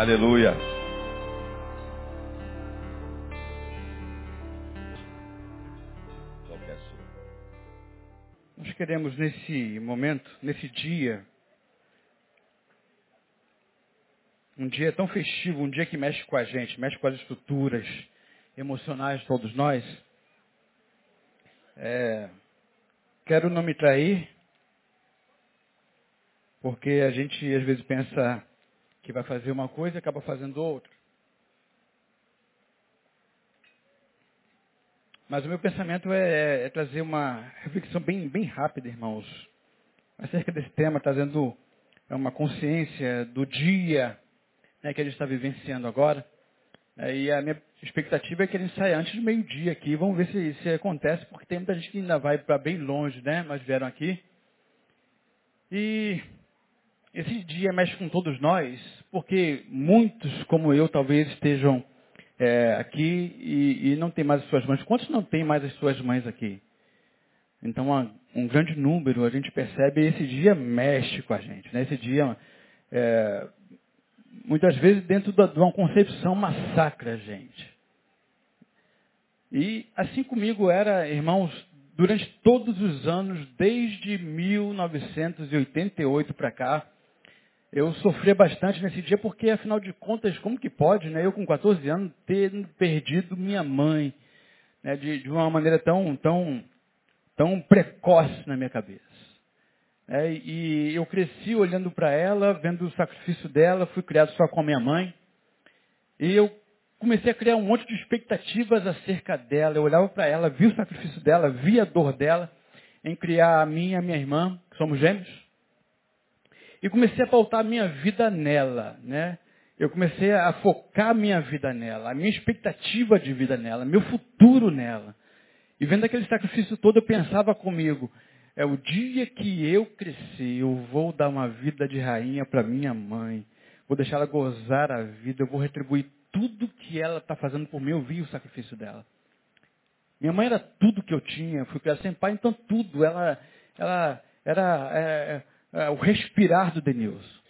Aleluia. Nós queremos nesse momento, nesse dia, um dia tão festivo, um dia que mexe com a gente, mexe com as estruturas emocionais de todos nós. É, quero não me trair, porque a gente às vezes pensa que vai fazer uma coisa e acaba fazendo outra. Mas o meu pensamento é, é, trazer uma reflexão bem, bem rápida, irmãos, acerca desse tema, trazendo uma consciência do dia né, que a gente está vivenciando agora. É, e a minha expectativa é que ele saia antes do meio-dia aqui. Vamos ver se, se acontece, porque tem muita gente que ainda vai para bem longe, né? Mas vieram aqui. E esse dia mexe com todos nós, porque muitos, como eu, talvez estejam é, aqui e, e, não tem mais as suas mães. Quantos não tem mais as suas mães aqui? Então, um grande número, a gente percebe, esse dia mexe com a gente. Né? Esse dia, é, muitas vezes, dentro de uma concepção, massacra a gente. E assim comigo era, irmãos, durante todos os anos, desde 1988 para cá, eu sofria bastante nesse dia porque, afinal de contas, como que pode, né? Eu com 14 anos ter perdido minha mãe, né? de, de uma maneira tão, tão, tão precoce na minha cabeça. É, e eu cresci olhando para ela, vendo o sacrifício dela, fui criado só com a minha mãe. E eu comecei a criar um monte de expectativas acerca dela. Eu olhava para ela, via o sacrifício dela, via a dor dela em criar a mim e a minha irmã, que somos gêmeos. E comecei a pautar a minha vida nela, né? Eu comecei a focar a minha vida nela, a minha expectativa de vida nela, meu futuro nela. E vendo aquele sacrifício todo, eu pensava comigo, é o dia que eu crescer, eu vou dar uma vida de rainha para minha mãe. Vou deixar ela gozar a vida, eu vou retribuir tudo que ela está fazendo por mim. Eu vi o sacrifício dela. Minha mãe era tudo que eu tinha, fui criado sem pai, então tudo. Ela, ela era é, é, o respirar do Denilson.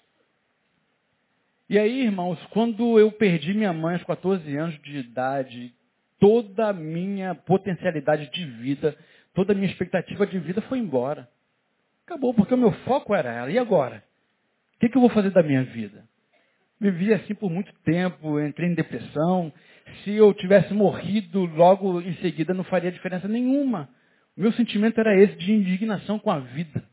E aí, irmãos, quando eu perdi minha mãe aos 14 anos de idade, toda a minha potencialidade de vida, toda a minha expectativa de vida foi embora. Acabou, porque o meu foco era ela. E agora? O que, que eu vou fazer da minha vida? Vivi assim por muito tempo, entrei em depressão. Se eu tivesse morrido logo em seguida, não faria diferença nenhuma. O meu sentimento era esse de indignação com a vida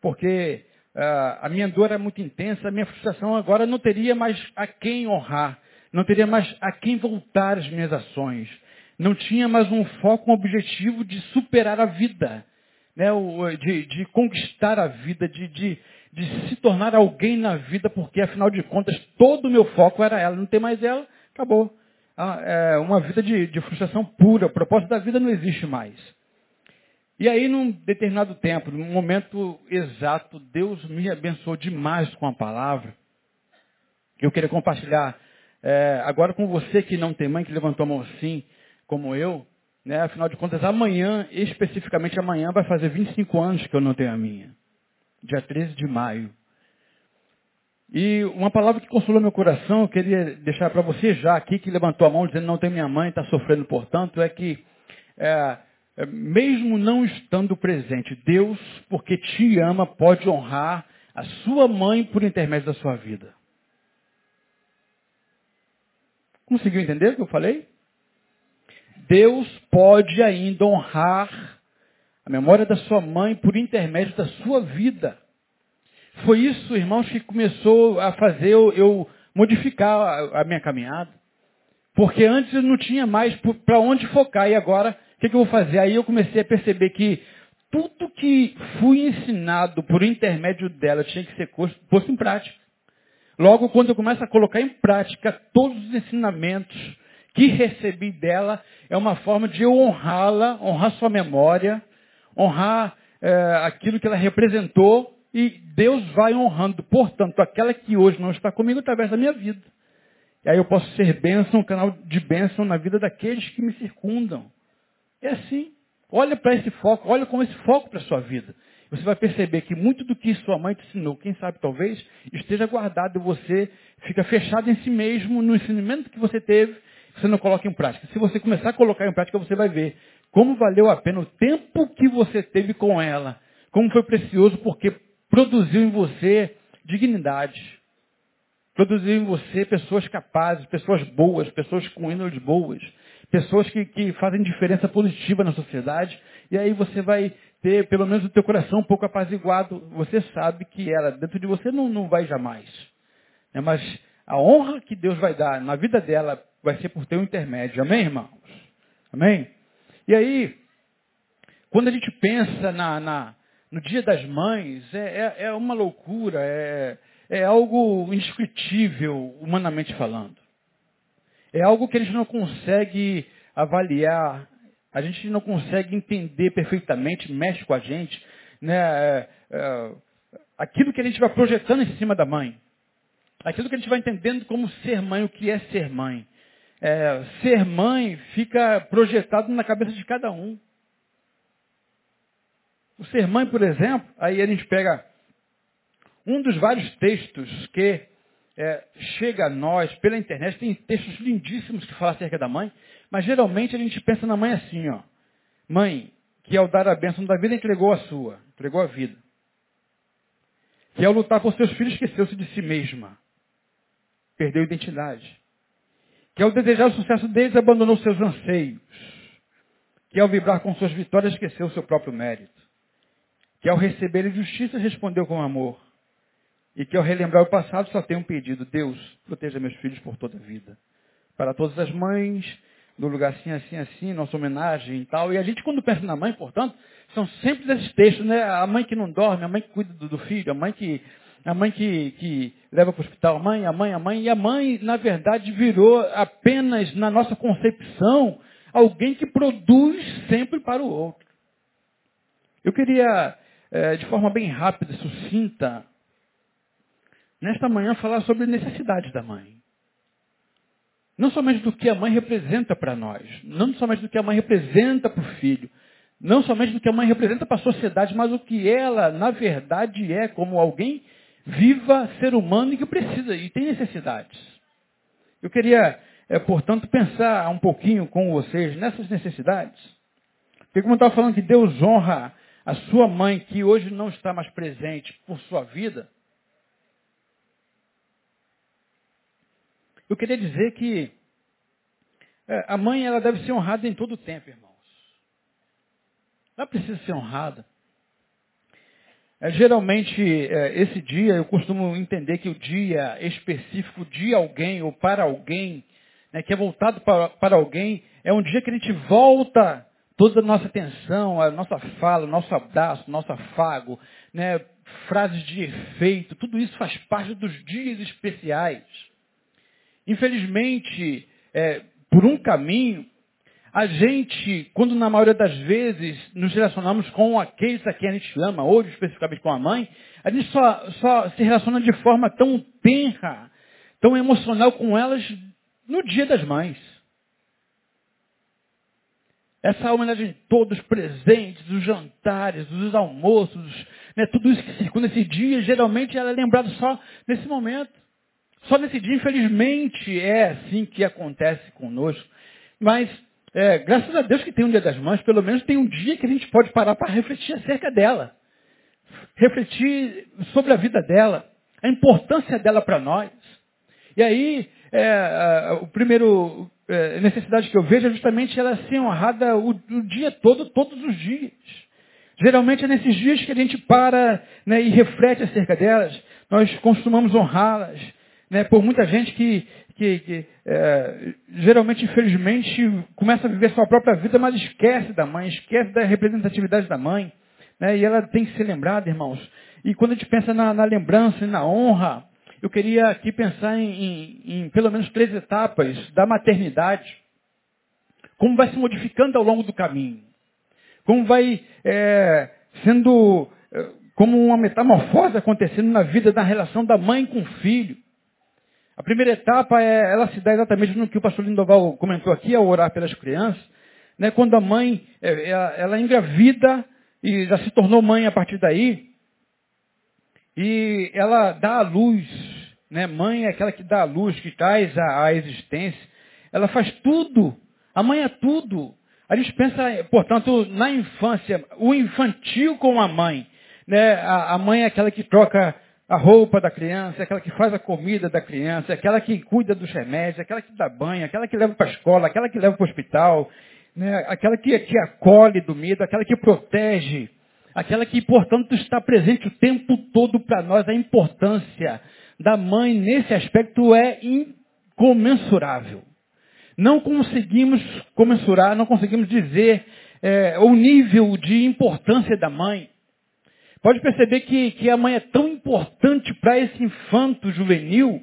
porque uh, a minha dor era muito intensa, a minha frustração agora não teria mais a quem honrar, não teria mais a quem voltar as minhas ações. Não tinha mais um foco, um objetivo de superar a vida, né? de, de conquistar a vida, de, de, de se tornar alguém na vida, porque afinal de contas todo o meu foco era ela. Não tem mais ela, acabou. Ah, é uma vida de, de frustração pura. O propósito da vida não existe mais. E aí, num determinado tempo, num momento exato, Deus me abençoou demais com a palavra. Eu queria compartilhar é, agora com você que não tem mãe, que levantou a mão assim, como eu. Né? Afinal de contas, amanhã, especificamente amanhã, vai fazer 25 anos que eu não tenho a minha. Dia 13 de maio. E uma palavra que consolou meu coração, eu queria deixar para você já aqui, que levantou a mão dizendo não tem minha mãe, está sofrendo, portanto, é que é, mesmo não estando presente, Deus, porque te ama, pode honrar a sua mãe por intermédio da sua vida. Conseguiu entender o que eu falei? Deus pode ainda honrar a memória da sua mãe por intermédio da sua vida. Foi isso, irmãos, que começou a fazer eu, modificar a, a minha caminhada. Porque antes eu não tinha mais para onde focar e agora que, que eu vou fazer? Aí eu comecei a perceber que tudo que fui ensinado por intermédio dela tinha que ser posto em prática. Logo, quando eu começo a colocar em prática todos os ensinamentos que recebi dela, é uma forma de eu honrá-la, honrar sua memória, honrar é, aquilo que ela representou, e Deus vai honrando, portanto, aquela que hoje não está comigo através da minha vida. E aí eu posso ser bênção, um canal de bênção na vida daqueles que me circundam. É assim. Olha para esse foco, olha com esse foco para a sua vida. você vai perceber que muito do que sua mãe te ensinou, quem sabe talvez, esteja guardado e você fica fechado em si mesmo, no ensinamento que você teve, você não coloca em prática. Se você começar a colocar em prática, você vai ver como valeu a pena o tempo que você teve com ela, como foi precioso porque produziu em você dignidade. Produziu em você pessoas capazes, pessoas boas, pessoas com índoles boas, pessoas que, que fazem diferença positiva na sociedade. E aí você vai ter, pelo menos, o teu coração um pouco apaziguado. Você sabe que ela dentro de você não, não vai jamais. É, mas a honra que Deus vai dar na vida dela vai ser por teu intermédio. Amém, irmãos? Amém? E aí, quando a gente pensa na, na no dia das mães, é, é, é uma loucura, é, é algo indescritível, humanamente falando. É algo que a gente não consegue avaliar, a gente não consegue entender perfeitamente, mexe com a gente, né? É, é, aquilo que a gente vai projetando em cima da mãe. Aquilo que a gente vai entendendo como ser mãe, o que é ser mãe. É, ser mãe fica projetado na cabeça de cada um. O ser mãe, por exemplo, aí a gente pega um dos vários textos que é, chega a nós pela internet, tem textos lindíssimos que falam acerca da mãe, mas geralmente a gente pensa na mãe assim, ó. Mãe, que ao dar a bênção da vida entregou a sua, entregou a vida. Que ao lutar por seus filhos esqueceu-se de si mesma. Perdeu a identidade. Que ao desejar o sucesso deles abandonou seus anseios. Que ao vibrar com suas vitórias esqueceu o seu próprio mérito. Que ao receber a justiça respondeu com amor e que ao relembrar o passado só tenho um pedido, Deus, proteja meus filhos por toda a vida. Para todas as mães, no lugar assim, assim, assim, nossa homenagem e tal. E a gente quando pensa na mãe, portanto, são sempre esses textos, né? A mãe que não dorme, a mãe que cuida do, filho, a mãe que, a mãe que, que leva para o hospital, a mãe, a mãe, a mãe. E a mãe, na verdade, virou apenas, na nossa concepção, alguém que produz sempre para o outro. Eu queria, é, de forma bem rápida, sucinta, nesta manhã falar sobre a necessidade da mãe. Não somente do que a mãe representa para nós, não somente do que a mãe representa para o filho, não somente do que a mãe representa para a sociedade, mas o que ela, na verdade, é como alguém viva, ser humano e que precisa e tem necessidades. Eu queria, é, portanto, pensar um pouquinho com vocês nessas necessidades. Porque como eu estava falando que Deus honra a sua mãe, que hoje não está mais presente por sua vida, Eu queria dizer que é, a mãe ela deve ser honrada em todo o tempo, irmãos. Ela precisa ser honrada. É, geralmente, é, esse dia, eu costumo entender que o dia específico de alguém ou para alguém, né, que é voltado para, para alguém, é um dia que a gente volta toda a nossa atenção, a nossa fala, o nosso abraço, nosso afago, né, frases de efeito, tudo isso faz parte dos dias especiais. Infelizmente, é, por um caminho, a gente, quando na maioria das vezes nos relacionamos com aqueles a quem a gente ama, hoje especificamente com a mãe, a gente só, só se relaciona de forma tão tenra, tão emocional com elas no dia das mães. Essa homenagem todos os presentes, os jantares, os almoços, né, tudo isso que circunda esse dia, geralmente ela é lembrada só nesse momento. Só nesse dia, infelizmente, é assim que acontece conosco. Mas, é, graças a Deus que tem um dia das mães, pelo menos tem um dia que a gente pode parar para refletir acerca dela. Refletir sobre a vida dela, a importância dela para nós. E aí, é, a, o primeiro é, necessidade que eu vejo é justamente ela ser honrada o, o dia todo, todos os dias. Geralmente é nesses dias que a gente para né, e reflete acerca delas. Nós costumamos honrá-las né, por muita gente que, que, que é, geralmente, infelizmente, começa a viver sua própria vida, mas esquece da mãe, esquece da representatividade da mãe. Né, e ela tem que ser lembrada, irmãos. E quando a gente pensa na, na lembrança e na honra, eu queria aqui pensar em, em, em pelo menos três etapas da maternidade. Como vai se modificando ao longo do caminho. Como vai é, sendo é, como uma metamorfose acontecendo na vida da relação da mãe com o filho. A primeira etapa é, ela se dá exatamente no que o pastor Lindoval comentou aqui, ao orar pelas crianças, né, quando a mãe, é, ela, ela engravida e já se tornou mãe a partir daí. E ela dá a luz, né? Mãe é aquela que dá a luz, que traz a, a existência. Ela faz tudo. A mãe é tudo. A gente pensa, portanto, na infância, o infantil com a mãe. Né? A, a mãe é aquela que troca a roupa da criança, é aquela que faz a comida da criança, é aquela que cuida dos remédios, é aquela que dá banho, é aquela que leva para a escola, aquela que leva para o hospital, né? aquela que, que acolhe do medo, aquela que protege, aquela que, portanto, está presente o tempo todo para nós. A importância da mãe nesse aspecto é incomensurável. Não conseguimos comensurar, não conseguimos dizer é, o nível de importância da mãe. Pode perceber que, que a mãe é tão importante para esse infanto juvenil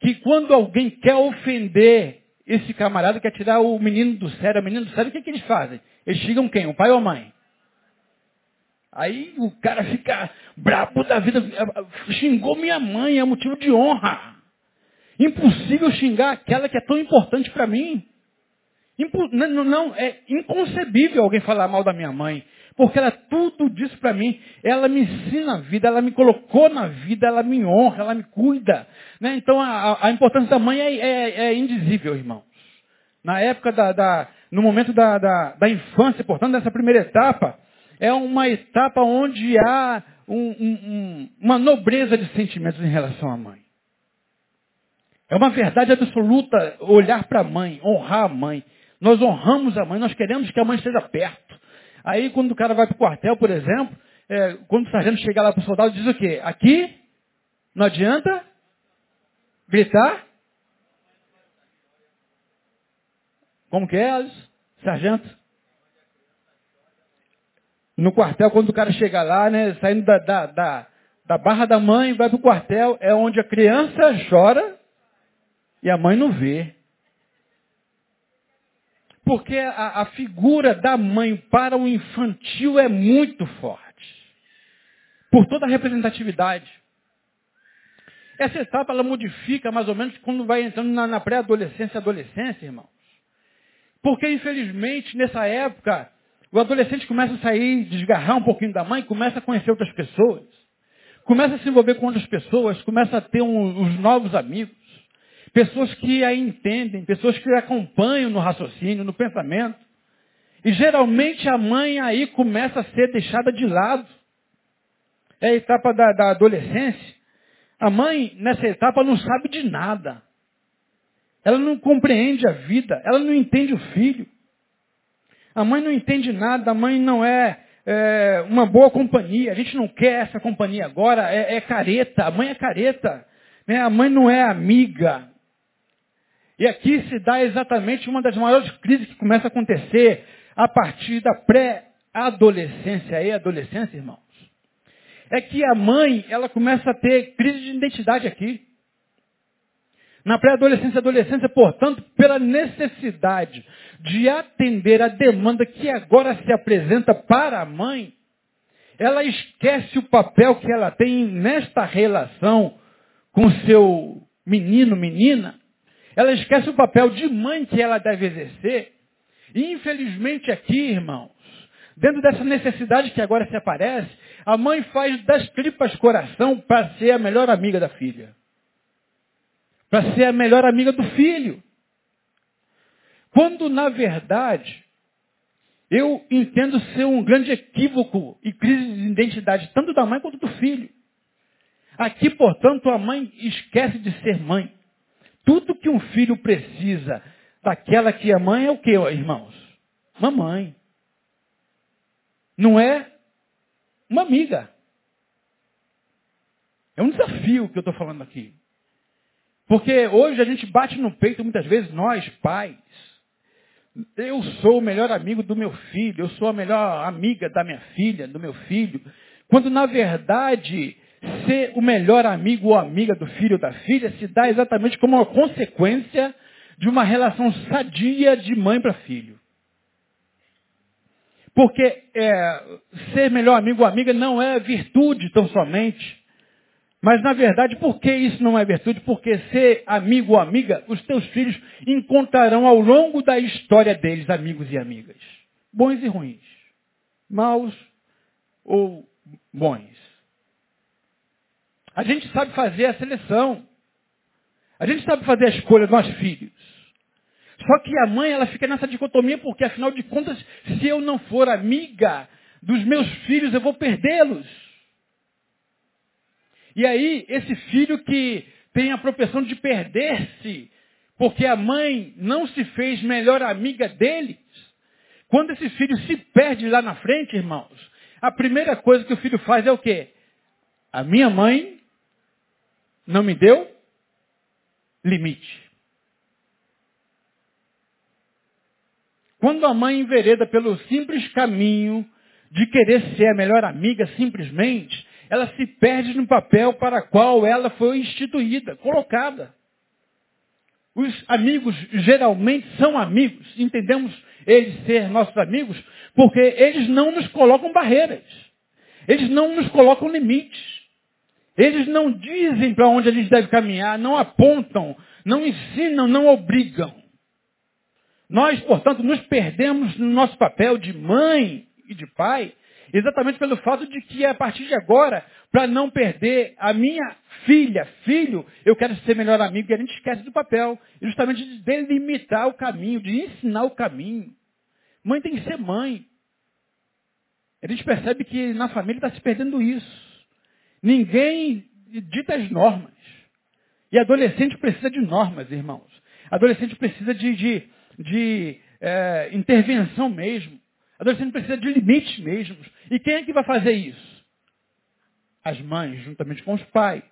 que quando alguém quer ofender esse camarada, quer tirar o menino do sério, o menino do sério, o que, que eles fazem? Eles xingam quem? O pai ou a mãe? Aí o cara fica brabo da vida, xingou minha mãe, é motivo de honra. Impossível xingar aquela que é tão importante para mim. Impo não, não, é inconcebível alguém falar mal da minha mãe porque ela tudo disso para mim. Ela me ensina a vida, ela me colocou na vida, ela me honra, ela me cuida. Né? Então a, a, importância da mãe é, é, é, indizível, irmãos. Na época da, da no momento da, da, da, infância, portanto, nessa primeira etapa, é uma etapa onde há um, um, uma nobreza de sentimentos em relação à mãe. É uma verdade absoluta olhar para a mãe, honrar a mãe. Nós honramos a mãe, nós queremos que a mãe esteja perto. Aí quando o cara vai para o quartel, por exemplo, é, quando o sargento chegar lá para o soldado, diz o quê? Aqui não adianta gritar. Como que é? Sargento? No quartel, quando o cara chega lá, né, saindo da, da, da, da barra da mãe, vai para o quartel, é onde a criança chora e a mãe não vê. Porque a, a figura da mãe para o infantil é muito forte. Por toda a representatividade. Essa etapa ela modifica mais ou menos quando vai entrando na, na pré-adolescência e adolescência, irmãos. Porque, infelizmente, nessa época, o adolescente começa a sair, desgarrar um pouquinho da mãe, começa a conhecer outras pessoas. Começa a se envolver com outras pessoas, começa a ter um, os novos amigos. Pessoas que a entendem, pessoas que a acompanham no raciocínio, no pensamento. E geralmente a mãe aí começa a ser deixada de lado. É a etapa da, da adolescência. A mãe, nessa etapa, não sabe de nada. Ela não compreende a vida, ela não entende o filho. A mãe não entende nada, a mãe não é, é uma boa companhia. A gente não quer essa companhia agora, é, é careta. A mãe é careta. Né? A mãe não é amiga. E aqui se dá exatamente uma das maiores crises que começa a acontecer a partir da pré-adolescência e adolescência, irmãos. É que a mãe, ela começa a ter crise de identidade aqui. Na pré-adolescência e adolescência, portanto, pela necessidade de atender a demanda que agora se apresenta para a mãe, ela esquece o papel que ela tem nesta relação com seu menino, menina, ela esquece o papel de mãe que ela deve exercer. E infelizmente aqui, irmãos, dentro dessa necessidade que agora se aparece, a mãe faz das tripas coração para ser a melhor amiga da filha. Para ser a melhor amiga do filho. Quando, na verdade, eu entendo ser um grande equívoco e crise de identidade, tanto da mãe quanto do filho. Aqui, portanto, a mãe esquece de ser mãe. Tudo que um filho precisa daquela que é mãe é o que, irmãos? Mamãe. Não é uma amiga. É um desafio que eu estou falando aqui. Porque hoje a gente bate no peito muitas vezes, nós, pais. Eu sou o melhor amigo do meu filho, eu sou a melhor amiga da minha filha, do meu filho. Quando na verdade ser o melhor amigo ou amiga do filho ou da filha se dá exatamente como uma consequência de uma relação sadia de mãe para filho. Porque é, ser melhor amigo ou amiga não é virtude tão somente. Mas, na verdade, por que isso não é virtude? Porque ser amigo ou amiga, os teus filhos encontrarão ao longo da história deles amigos e amigas. Bons e ruins. Maus ou bons. A gente sabe fazer a seleção. A gente sabe fazer a escolha dos nossos filhos. Só que a mãe, ela fica nessa dicotomia porque, afinal de contas, se eu não for amiga dos meus filhos, eu vou perdê-los. E aí, esse filho que tem a propensão de perder-se, porque a mãe não se fez melhor amiga deles, quando esse filho se perde lá na frente, irmãos, a primeira coisa que o filho faz é o quê? A minha mãe não me deu limite. Quando a mãe envereda pelo simples caminho de querer ser a melhor amiga simplesmente, ela se perde no papel para qual ela foi instituída, colocada. Os amigos geralmente são amigos, entendemos eles ser nossos amigos, porque eles não nos colocam barreiras. Eles não nos colocam limites. Eles não dizem para onde eles devem caminhar, não apontam, não ensinam, não obrigam. Nós, portanto, nos perdemos no nosso papel de mãe e de pai, exatamente pelo fato de que a partir de agora, para não perder a minha filha, filho, eu quero ser melhor amigo e a gente esquece do papel, justamente de delimitar o caminho, de ensinar o caminho. Mãe tem que ser mãe. A gente percebe que na família está se perdendo isso. Ninguém dita as normas. E adolescente precisa de normas, irmãos. Adolescente precisa de, de de é, intervenção mesmo. Adolescente precisa de limites mesmo. E quem é que vai fazer isso? As mães, juntamente com os pais.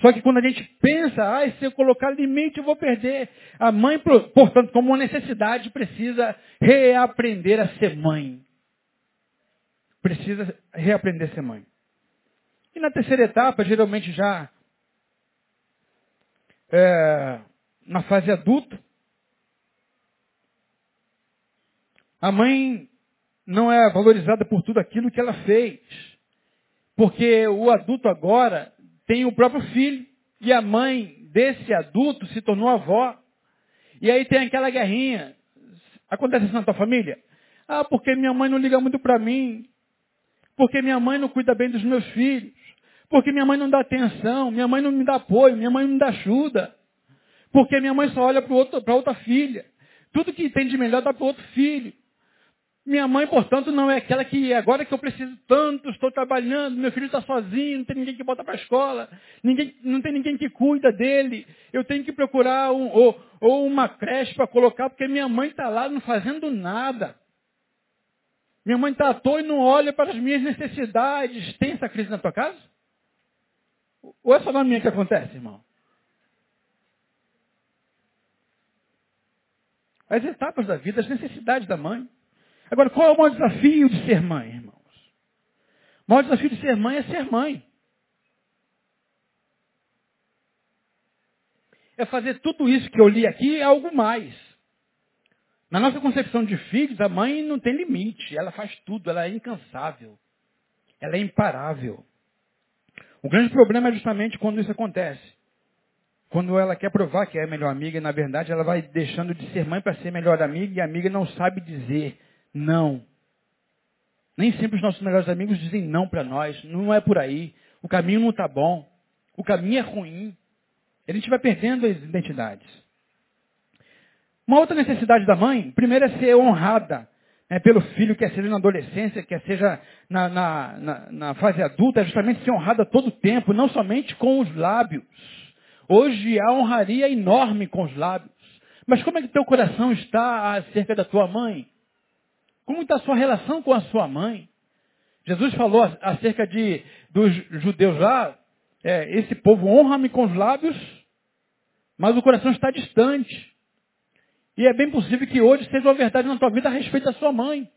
Só que quando a gente pensa, ah, se eu colocar limite eu vou perder. A mãe, portanto, como uma necessidade, precisa reaprender a ser mãe. Precisa reaprender a ser mãe. E na terceira etapa, geralmente já é, na fase adulta, A mãe não é valorizada por tudo aquilo que ela fez. Porque o adulto agora tem o próprio filho. E a mãe desse adulto se tornou avó. E aí tem aquela guerrinha. Acontece isso na tua família? Ah, porque minha mãe não liga muito para mim. Porque minha mãe não cuida bem dos meus filhos. Porque minha mãe não dá atenção. Minha mãe não me dá apoio. Minha mãe não me dá ajuda. Porque minha mãe só olha para outra filha. Tudo que tem de melhor dá para outro filho. Minha mãe, portanto, não é aquela que agora que eu preciso tanto, estou trabalhando, meu filho está sozinho, não tem ninguém que bota para a escola, ninguém, não tem ninguém que cuida dele, eu tenho que procurar um, ou, ou uma creche para colocar, porque minha mãe está lá não fazendo nada. Minha mãe está à toa e não olha para as minhas necessidades. Tem essa crise na tua casa? Ou é só na minha que acontece, irmão? As etapas da vida, as necessidades da mãe. Agora, qual é o maior desafio de ser mãe, irmãos? O maior desafio de ser mãe é ser mãe. É fazer tudo isso que eu li aqui e algo mais. Na nossa concepção de filhos, a mãe não tem limite. Ela faz tudo, ela é incansável. Ela é imparável. O grande problema é justamente quando isso acontece. Quando ela quer provar que é a melhor amiga, e na verdade ela vai deixando de ser mãe para ser melhor amiga, e a amiga não sabe dizer não. Nem sempre os nossos melhores amigos dizem não para nós. Não é por aí. O caminho não está bom. O caminho é ruim. A gente vai perdendo as identidades. Uma outra necessidade da mãe, primeiro é ser honrada né, pelo filho, quer seja na adolescência, quer seja na, na, na, na fase adulta, é justamente ser honrada todo o tempo, não somente com os lábios. Hoje há honraria enorme com os lábios. Mas como é que teu coração está acerca da tua mãe? Como está a sua relação com a sua mãe? Jesus falou acerca de, dos judeus lá, é, esse povo honra-me com os lábios, mas o coração está distante. E é bem possível que hoje seja uma verdade na tua vida a respeito da sua mãe.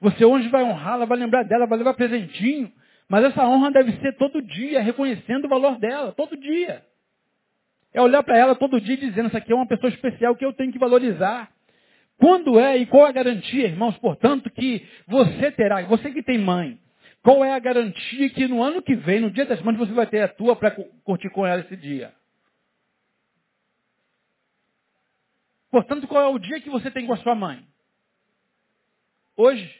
Você hoje vai honrá-la, vai lembrar dela, vai levar presentinho, mas essa honra deve ser todo dia, reconhecendo o valor dela, todo dia. É olhar para ela todo dia dizendo, essa aqui é uma pessoa especial que eu tenho que valorizar. Quando é e qual a garantia, irmãos, portanto, que você terá, você que tem mãe, qual é a garantia que no ano que vem, no dia das mães, você vai ter a tua para curtir com ela esse dia? Portanto, qual é o dia que você tem com a sua mãe? Hoje.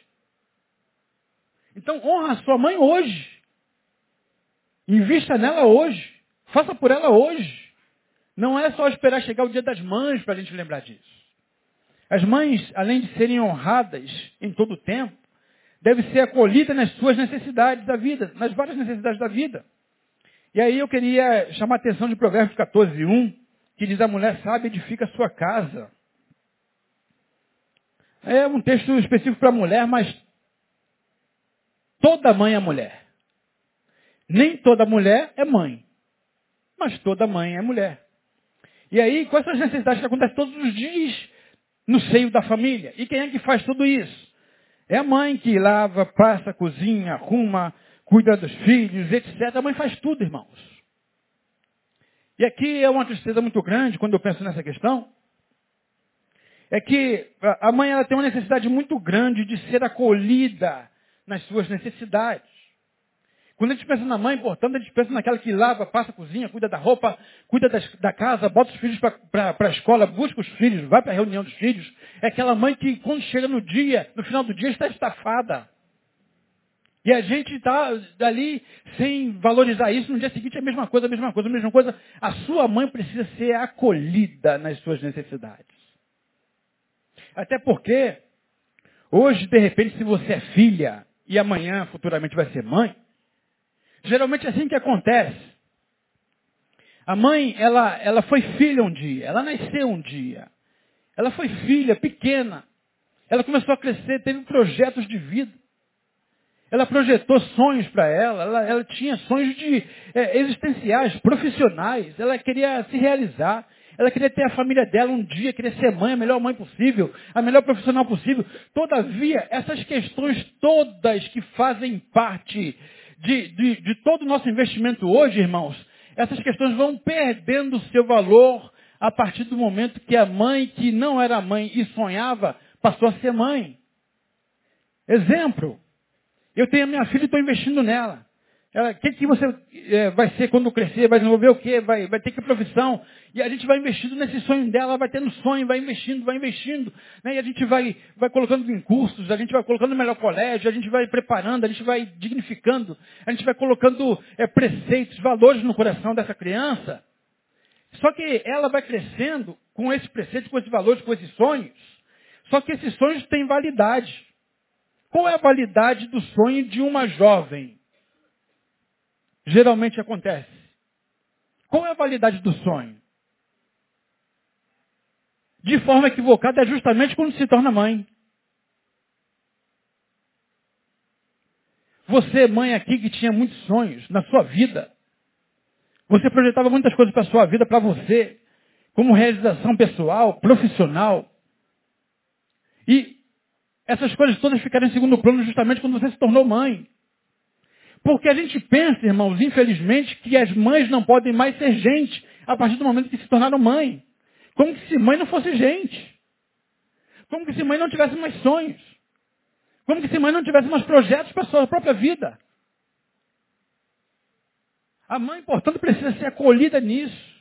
Então honra a sua mãe hoje. Invista nela hoje. Faça por ela hoje. Não é só esperar chegar o dia das mães para a gente lembrar disso. As mães, além de serem honradas em todo o tempo, devem ser acolhidas nas suas necessidades da vida, nas várias necessidades da vida. E aí eu queria chamar a atenção de Provérbios 14, 1, que diz a mulher sábia edifica a sua casa. É um texto específico para mulher, mas toda mãe é mulher. Nem toda mulher é mãe, mas toda mãe é mulher. E aí, quais são as necessidades que acontecem todos os dias no seio da família? E quem é que faz tudo isso? É a mãe que lava, passa, cozinha, arruma, cuida dos filhos, etc. A mãe faz tudo, irmãos. E aqui é uma tristeza muito grande quando eu penso nessa questão. É que a mãe ela tem uma necessidade muito grande de ser acolhida nas suas necessidades. Quando a gente pensa na mãe, portanto, a gente pensa naquela que lava, passa a cozinha, cuida da roupa, cuida das, da casa, bota os filhos para a escola, busca os filhos, vai para a reunião dos filhos. É aquela mãe que, quando chega no dia, no final do dia, está estafada. E a gente está ali sem valorizar isso. No dia seguinte é a mesma coisa, a mesma coisa, a mesma coisa. A sua mãe precisa ser acolhida nas suas necessidades. Até porque, hoje, de repente, se você é filha e amanhã futuramente vai ser mãe, geralmente é assim que acontece. A mãe, ela, ela foi filha um dia, ela nasceu um dia. Ela foi filha, pequena. Ela começou a crescer, teve projetos de vida. Ela projetou sonhos para ela, ela, ela, tinha sonhos de, é, existenciais, profissionais, ela queria se realizar, ela queria ter a família dela um dia, queria ser mãe, a melhor mãe possível, a melhor profissional possível. Todavia, essas questões todas que fazem parte de, de, de todo o nosso investimento hoje, irmãos, essas questões vão perdendo seu valor a partir do momento que a mãe que não era mãe e sonhava passou a ser mãe. Exemplo, eu tenho a minha filha e estou investindo nela. O que, que você é, vai ser quando crescer? Vai desenvolver o quê? Vai, vai ter que profissão? E a gente vai investindo nesse sonho dela, vai tendo sonho, vai investindo, vai investindo. Né? E a gente vai, vai colocando em cursos, a gente vai colocando no melhor colégio, a gente vai preparando, a gente vai dignificando, a gente vai colocando é, preceitos, valores no coração dessa criança. Só que ela vai crescendo com esses preceitos, com esses valores, com esses sonhos. Só que esses sonhos têm validade. Qual é a validade do sonho de uma jovem? Geralmente acontece. Qual é a validade do sonho? De forma equivocada é justamente quando se torna mãe. Você, mãe aqui, que tinha muitos sonhos na sua vida. Você projetava muitas coisas para a sua vida, para você, como realização pessoal, profissional. E essas coisas todas ficaram em segundo plano justamente quando você se tornou mãe. Porque a gente pensa, irmãos, infelizmente, que as mães não podem mais ser gente a partir do momento que se tornaram mãe. Como se mãe não fosse gente. Como se mãe não tivesse mais sonhos. Como se mãe não tivesse mais projetos para a sua própria vida. A mãe, portanto, precisa ser acolhida nisso.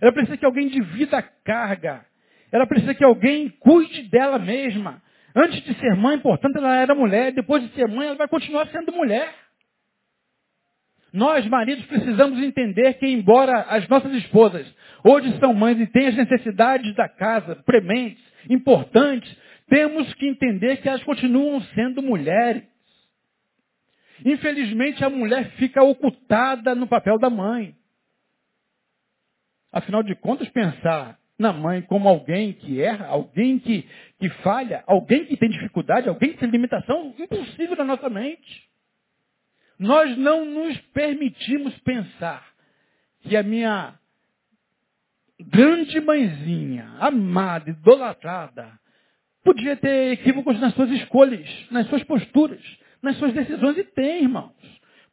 Ela precisa que alguém divida a carga. Ela precisa que alguém cuide dela mesma. Antes de ser mãe, portanto, ela era mulher. Depois de ser mãe, ela vai continuar sendo mulher. Nós, maridos, precisamos entender que, embora as nossas esposas hoje são mães e têm as necessidades da casa prementes, importantes, temos que entender que elas continuam sendo mulheres. Infelizmente, a mulher fica ocultada no papel da mãe. Afinal de contas, pensar na mãe como alguém que erra, alguém que, que falha, alguém que tem dificuldade, alguém que tem limitação, impossível na nossa mente. Nós não nos permitimos pensar que a minha grande mãezinha, amada, idolatrada, podia ter equívocos nas suas escolhas, nas suas posturas, nas suas decisões. E tem, irmãos.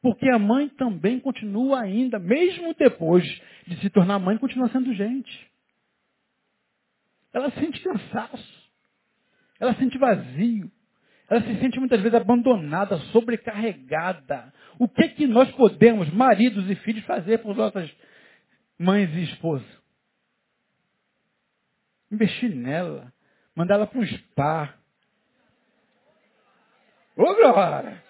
Porque a mãe também continua ainda, mesmo depois de se tornar mãe, continua sendo gente. Ela sente cansaço. Ela sente vazio. Ela se sente muitas vezes abandonada, sobrecarregada. O que que nós podemos, maridos e filhos, fazer por nossas mães e esposas? Investir nela, mandar ela para um spa. Ô, glória!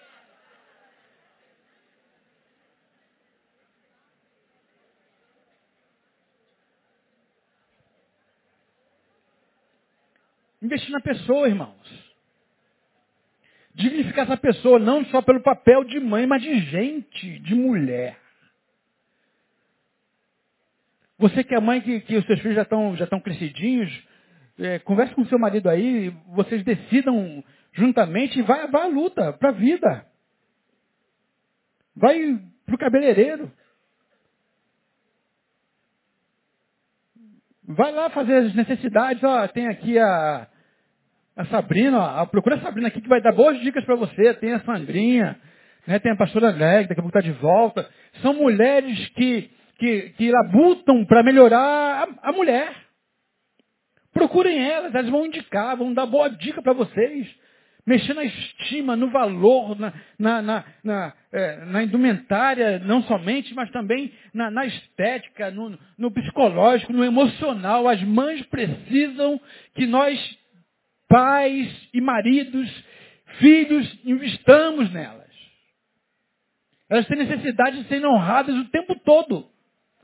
Investir na pessoa, irmãos. Dignificar essa pessoa não só pelo papel de mãe, mas de gente, de mulher. Você que é mãe que, que os seus filhos já estão já estão crescidinhos, é, converse com seu marido aí, vocês decidam juntamente e vai, vai à luta, para a vida. Vai para o cabeleireiro. Vai lá fazer as necessidades. Ó, tem aqui a, a Sabrina, ó, procura a Sabrina aqui que vai dar boas dicas para você. Tem a Sandrinha, né, tem a pastora Leg, daqui a pouco está de volta. São mulheres que, que, que labutam para melhorar a, a mulher. Procurem elas, elas vão indicar, vão dar boa dica para vocês mexer na estima, no valor, na, na, na, na, é, na indumentária, não somente, mas também na, na estética, no, no psicológico, no emocional. As mães precisam que nós, pais e maridos, filhos, investamos nelas. Elas têm necessidade de serem honradas o tempo todo.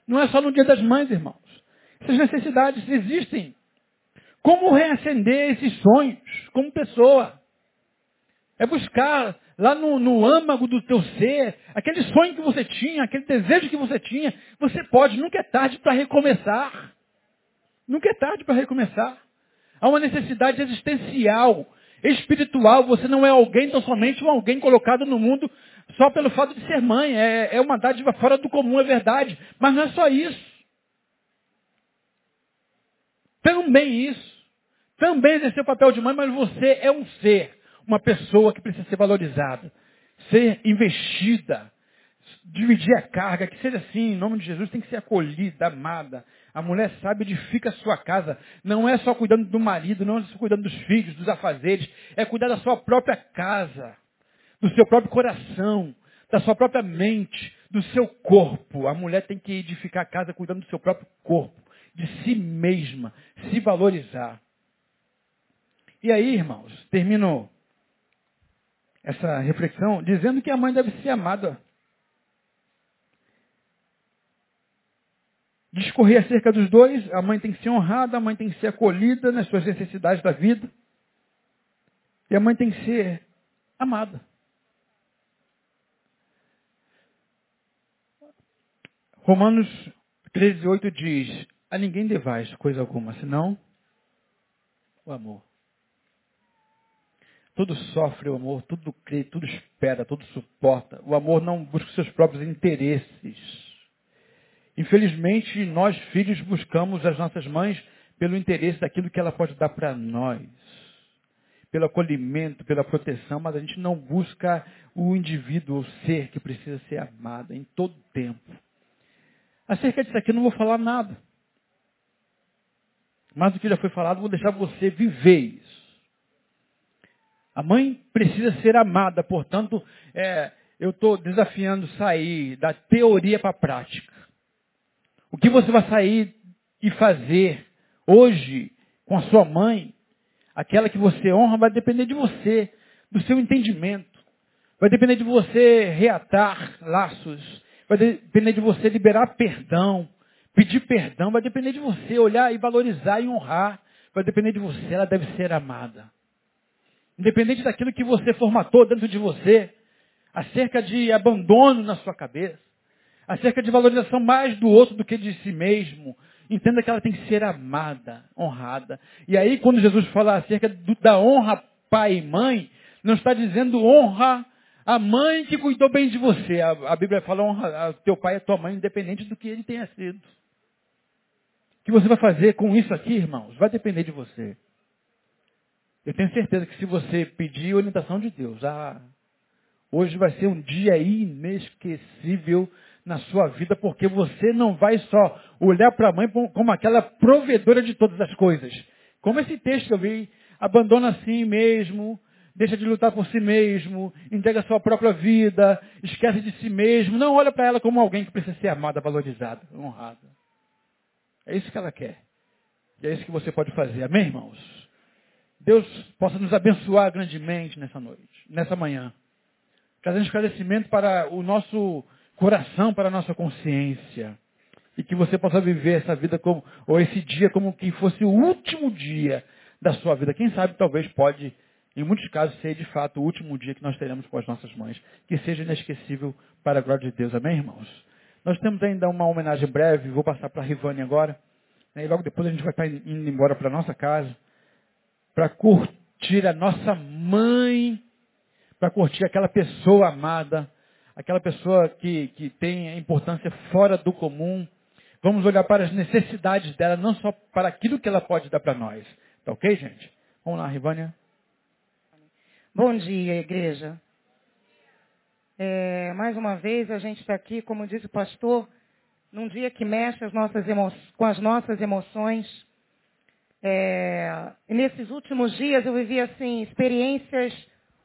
Não é só no dia das mães, irmãos. Essas necessidades existem. Como reacender esses sonhos como pessoa? É buscar lá no, no âmago do teu ser, aquele sonho que você tinha, aquele desejo que você tinha. Você pode, nunca é tarde para recomeçar. Nunca é tarde para recomeçar. Há uma necessidade existencial, espiritual. Você não é alguém tão somente um alguém colocado no mundo só pelo fato de ser mãe. É, é uma dádiva fora do comum, é verdade. Mas não é só isso. Também isso. Também exercer o papel de mãe, mas você é um ser uma pessoa que precisa ser valorizada, ser investida, dividir a carga, que seja assim, em nome de Jesus, tem que ser acolhida, amada. A mulher sabe edifica a sua casa. Não é só cuidando do marido, não é só cuidando dos filhos, dos afazeres. É cuidar da sua própria casa, do seu próprio coração, da sua própria mente, do seu corpo. A mulher tem que edificar a casa cuidando do seu próprio corpo, de si mesma, se valorizar. E aí, irmãos, termino essa reflexão dizendo que a mãe deve ser amada. Discorrer acerca dos dois, a mãe tem que ser honrada, a mãe tem que ser acolhida nas suas necessidades da vida. E a mãe tem que ser amada. Romanos 13, 8 diz, a ninguém devais coisa alguma, senão o amor. Tudo sofre o amor, tudo crê, tudo espera, tudo suporta. O amor não busca seus próprios interesses. Infelizmente, nós filhos buscamos as nossas mães pelo interesse daquilo que ela pode dar para nós. Pelo acolhimento, pela proteção, mas a gente não busca o indivíduo, o ser que precisa ser amado em todo tempo. Acerca disso aqui eu não vou falar nada. Mas o que já foi falado, vou deixar você viver isso. A mãe precisa ser amada, portanto, é, eu estou desafiando sair da teoria para a prática. O que você vai sair e fazer hoje com a sua mãe, aquela que você honra, vai depender de você, do seu entendimento. Vai depender de você reatar laços. Vai depender de você liberar perdão. Pedir perdão. Vai depender de você olhar e valorizar e honrar. Vai depender de você. Ela deve ser amada. Independente daquilo que você formatou dentro de você, acerca de abandono na sua cabeça, acerca de valorização mais do outro do que de si mesmo, entenda que ela tem que ser amada, honrada. E aí, quando Jesus fala acerca do, da honra pai e mãe, não está dizendo honra a mãe que cuidou bem de você. A, a Bíblia fala honra teu pai e tua mãe, independente do que ele tenha sido. O que você vai fazer com isso aqui, irmãos? Vai depender de você. Eu tenho certeza que se você pedir orientação de Deus, ah, hoje vai ser um dia inesquecível na sua vida, porque você não vai só olhar para a mãe como aquela provedora de todas as coisas. Como esse texto que eu vi, abandona a si mesmo, deixa de lutar por si mesmo, entrega a sua própria vida, esquece de si mesmo, não olha para ela como alguém que precisa ser amada, valorizada, honrada. É isso que ela quer. E é isso que você pode fazer. Amém, irmãos? Deus possa nos abençoar grandemente nessa noite, nessa manhã. Trazendo esclarecimento para o nosso coração, para a nossa consciência. E que você possa viver essa vida como, ou esse dia como que fosse o último dia da sua vida. Quem sabe talvez pode, em muitos casos, ser de fato o último dia que nós teremos com as nossas mães. Que seja inesquecível para a glória de Deus. Amém, irmãos? Nós temos ainda uma homenagem breve, vou passar para a Rivane agora. Né, e logo depois a gente vai estar indo embora para a nossa casa. Para curtir a nossa mãe. Para curtir aquela pessoa amada. Aquela pessoa que, que tem importância fora do comum. Vamos olhar para as necessidades dela, não só para aquilo que ela pode dar para nós. Tá ok, gente? Vamos lá, Rivânia. Bom dia, igreja. É, mais uma vez a gente está aqui, como disse o pastor, num dia que mexe as com as nossas emoções. É, nesses últimos dias eu vivi assim experiências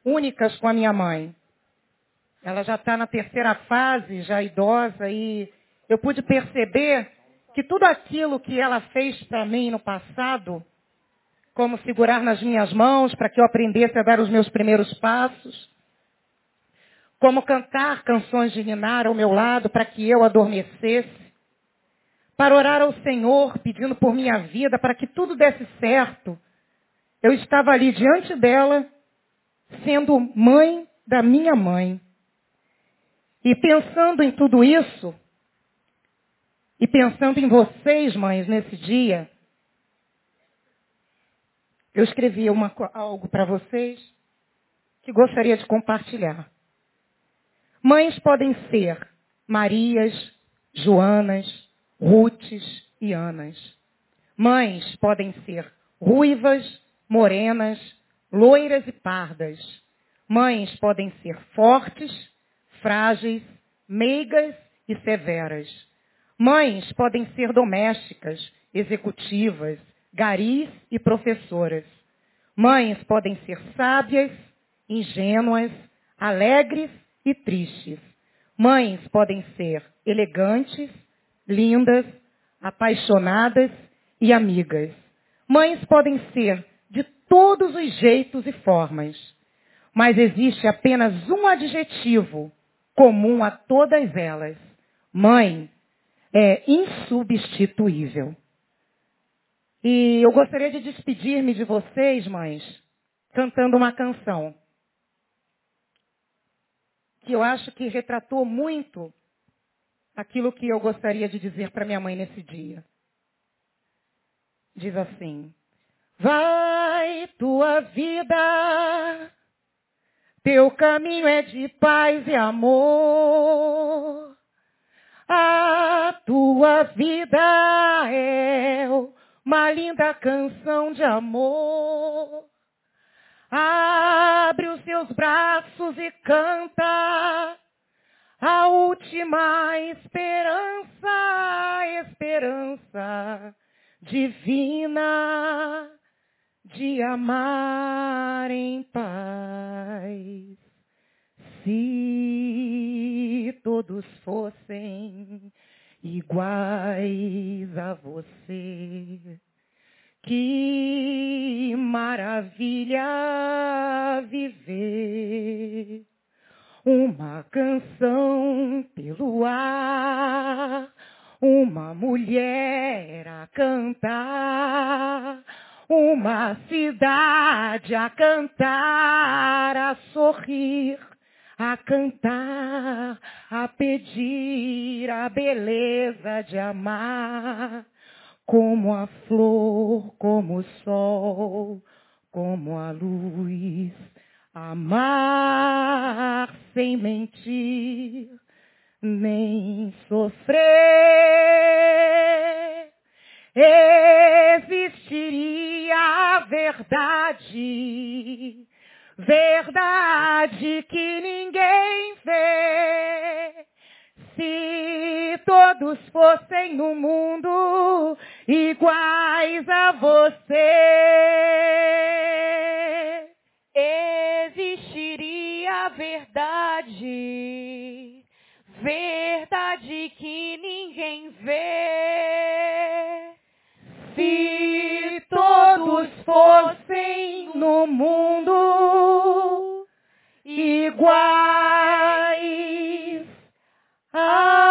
únicas com a minha mãe. Ela já está na terceira fase, já idosa, e eu pude perceber que tudo aquilo que ela fez para mim no passado, como segurar nas minhas mãos para que eu aprendesse a dar os meus primeiros passos, como cantar canções de Ninar ao meu lado para que eu adormecesse, para orar ao Senhor pedindo por minha vida para que tudo desse certo. Eu estava ali diante dela, sendo mãe da minha mãe. E pensando em tudo isso, e pensando em vocês, mães, nesse dia, eu escrevi uma, algo para vocês que gostaria de compartilhar. Mães podem ser Marias, Joanas, Rutes e Anas. Mães podem ser ruivas, morenas, loiras e pardas. Mães podem ser fortes, frágeis, meigas e severas. Mães podem ser domésticas, executivas, garis e professoras. Mães podem ser sábias, ingênuas, alegres e tristes. Mães podem ser elegantes, lindas, apaixonadas e amigas. Mães podem ser de todos os jeitos e formas. Mas existe apenas um adjetivo comum a todas elas. Mãe é insubstituível. E eu gostaria de despedir-me de vocês, mães, cantando uma canção que eu acho que retratou muito aquilo que eu gostaria de dizer para minha mãe nesse dia. Diz assim: Vai tua vida, teu caminho é de paz e amor. A tua vida é uma linda canção de amor. Abre os seus braços e canta a última esperança, esperança divina de amar em paz. Se todos fossem iguais a você, que maravilha viver uma canção pelo ar, uma mulher a cantar, uma cidade a cantar, a sorrir, a cantar, a pedir a beleza de amar como a flor, como o sol, como a luz. Amar sem mentir, nem sofrer. Existiria a verdade, verdade que ninguém vê. Se todos fossem no mundo iguais a você, existiria a verdade, verdade que ninguém vê. Se todos fossem no mundo iguais. Ah.